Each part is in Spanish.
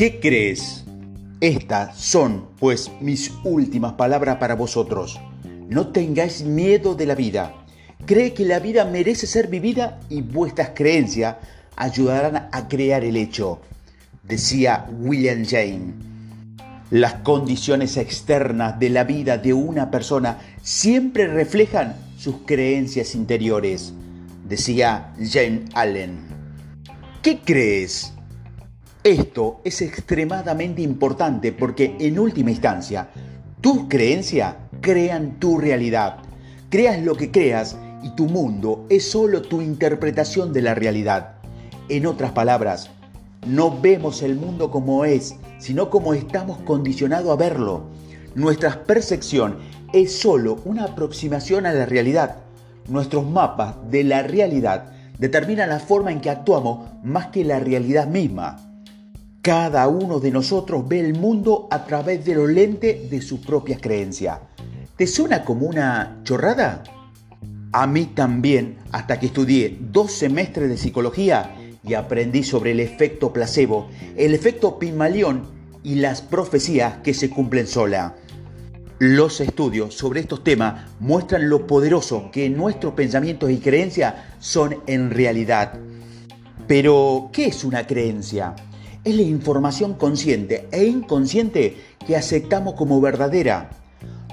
¿Qué crees? Estas son, pues, mis últimas palabras para vosotros. No tengáis miedo de la vida. Cree que la vida merece ser vivida y vuestras creencias ayudarán a crear el hecho, decía William Jane. Las condiciones externas de la vida de una persona siempre reflejan sus creencias interiores, decía Jane Allen. ¿Qué crees? Esto es extremadamente importante porque en última instancia, tus creencias crean tu realidad. Creas lo que creas y tu mundo es solo tu interpretación de la realidad. En otras palabras, no vemos el mundo como es, sino como estamos condicionados a verlo. Nuestra percepción es solo una aproximación a la realidad. Nuestros mapas de la realidad determinan la forma en que actuamos más que la realidad misma. Cada uno de nosotros ve el mundo a través de los lentes de sus propias creencias. ¿Te suena como una chorrada? A mí también, hasta que estudié dos semestres de psicología y aprendí sobre el efecto placebo, el efecto Pimalión y las profecías que se cumplen sola. Los estudios sobre estos temas muestran lo poderoso que nuestros pensamientos y creencias son en realidad. Pero, ¿qué es una creencia? Es la información consciente e inconsciente que aceptamos como verdadera.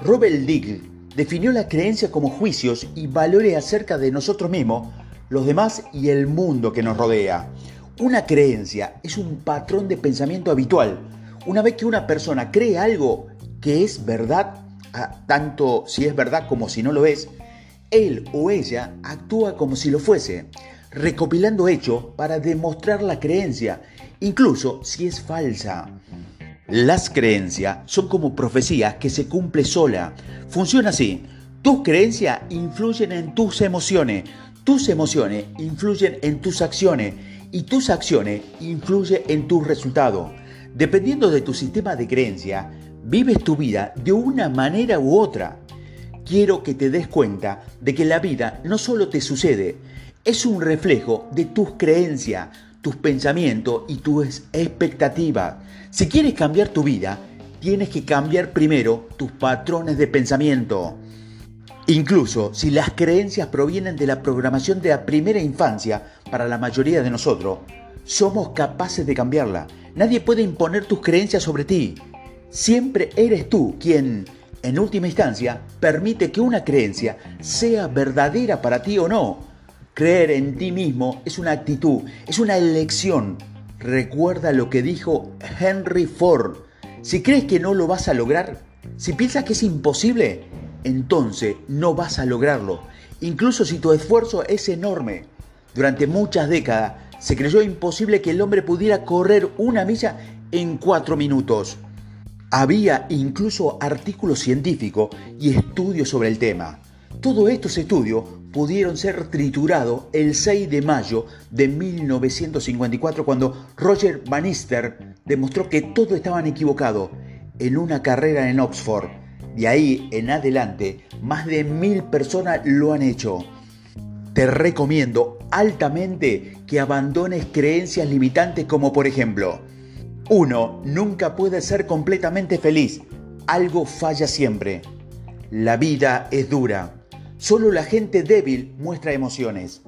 Robert Diggle definió la creencia como juicios y valores acerca de nosotros mismos, los demás y el mundo que nos rodea. Una creencia es un patrón de pensamiento habitual. Una vez que una persona cree algo que es verdad, tanto si es verdad como si no lo es, él o ella actúa como si lo fuese, recopilando hechos para demostrar la creencia incluso si es falsa. Las creencias son como profecías que se cumple sola. Funciona así. Tus creencias influyen en tus emociones, tus emociones influyen en tus acciones y tus acciones influyen en tus resultados. Dependiendo de tu sistema de creencia, vives tu vida de una manera u otra. Quiero que te des cuenta de que la vida no solo te sucede, es un reflejo de tus creencias, tus pensamientos y tus expectativas. Si quieres cambiar tu vida, tienes que cambiar primero tus patrones de pensamiento. Incluso si las creencias provienen de la programación de la primera infancia, para la mayoría de nosotros, somos capaces de cambiarla. Nadie puede imponer tus creencias sobre ti. Siempre eres tú quien, en última instancia, permite que una creencia sea verdadera para ti o no. Creer en ti mismo es una actitud, es una elección. Recuerda lo que dijo Henry Ford. Si crees que no lo vas a lograr, si piensas que es imposible, entonces no vas a lograrlo. Incluso si tu esfuerzo es enorme. Durante muchas décadas se creyó imposible que el hombre pudiera correr una milla en cuatro minutos. Había incluso artículos científicos y estudios sobre el tema. Todos estos estudios pudieron ser triturados el 6 de mayo de 1954 cuando Roger Bannister demostró que todo estaban equivocado en una carrera en Oxford. De ahí en adelante, más de mil personas lo han hecho. Te recomiendo altamente que abandones creencias limitantes como por ejemplo, uno nunca puede ser completamente feliz, algo falla siempre. La vida es dura. Solo la gente débil muestra emociones.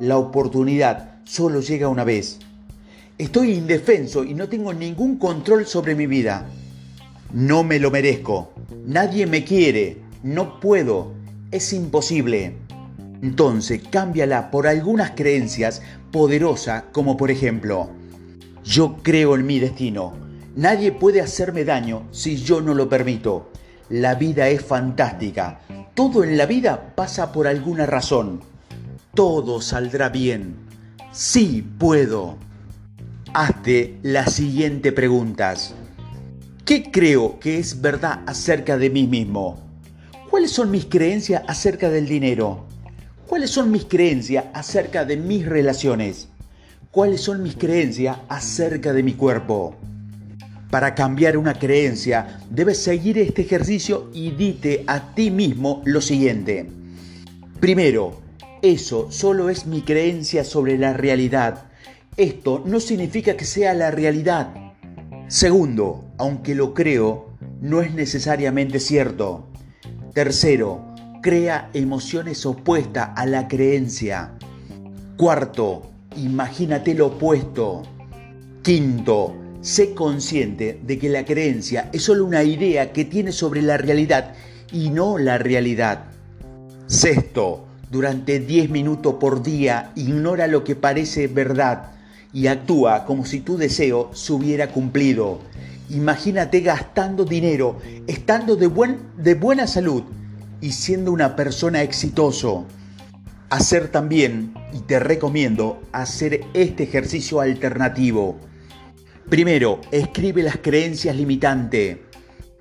La oportunidad solo llega una vez. Estoy indefenso y no tengo ningún control sobre mi vida. No me lo merezco. Nadie me quiere. No puedo. Es imposible. Entonces cámbiala por algunas creencias poderosas como por ejemplo, yo creo en mi destino. Nadie puede hacerme daño si yo no lo permito. La vida es fantástica. Todo en la vida pasa por alguna razón. Todo saldrá bien. Sí puedo. Hazte las siguientes preguntas. ¿Qué creo que es verdad acerca de mí mismo? ¿Cuáles son mis creencias acerca del dinero? ¿Cuáles son mis creencias acerca de mis relaciones? ¿Cuáles son mis creencias acerca de mi cuerpo? Para cambiar una creencia, debes seguir este ejercicio y dite a ti mismo lo siguiente. Primero, eso solo es mi creencia sobre la realidad. Esto no significa que sea la realidad. Segundo, aunque lo creo, no es necesariamente cierto. Tercero, crea emociones opuestas a la creencia. Cuarto, imagínate lo opuesto. Quinto, sé consciente de que la creencia es solo una idea que tienes sobre la realidad y no la realidad. Sexto, durante 10 minutos por día ignora lo que parece verdad y actúa como si tu deseo se hubiera cumplido. Imagínate gastando dinero, estando de, buen, de buena salud y siendo una persona exitoso. Hacer también, y te recomiendo, hacer este ejercicio alternativo. Primero, escribe las creencias limitantes.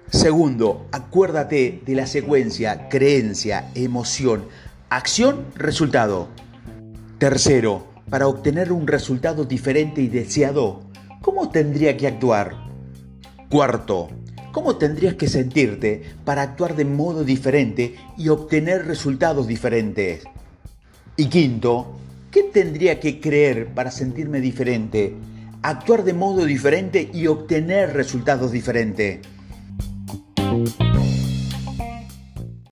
Segundo, acuérdate de la secuencia creencia, emoción, acción, resultado. Tercero, para obtener un resultado diferente y deseado, ¿cómo tendría que actuar? Cuarto, ¿cómo tendrías que sentirte para actuar de modo diferente y obtener resultados diferentes? Y quinto, ¿qué tendría que creer para sentirme diferente, actuar de modo diferente y obtener resultados diferentes?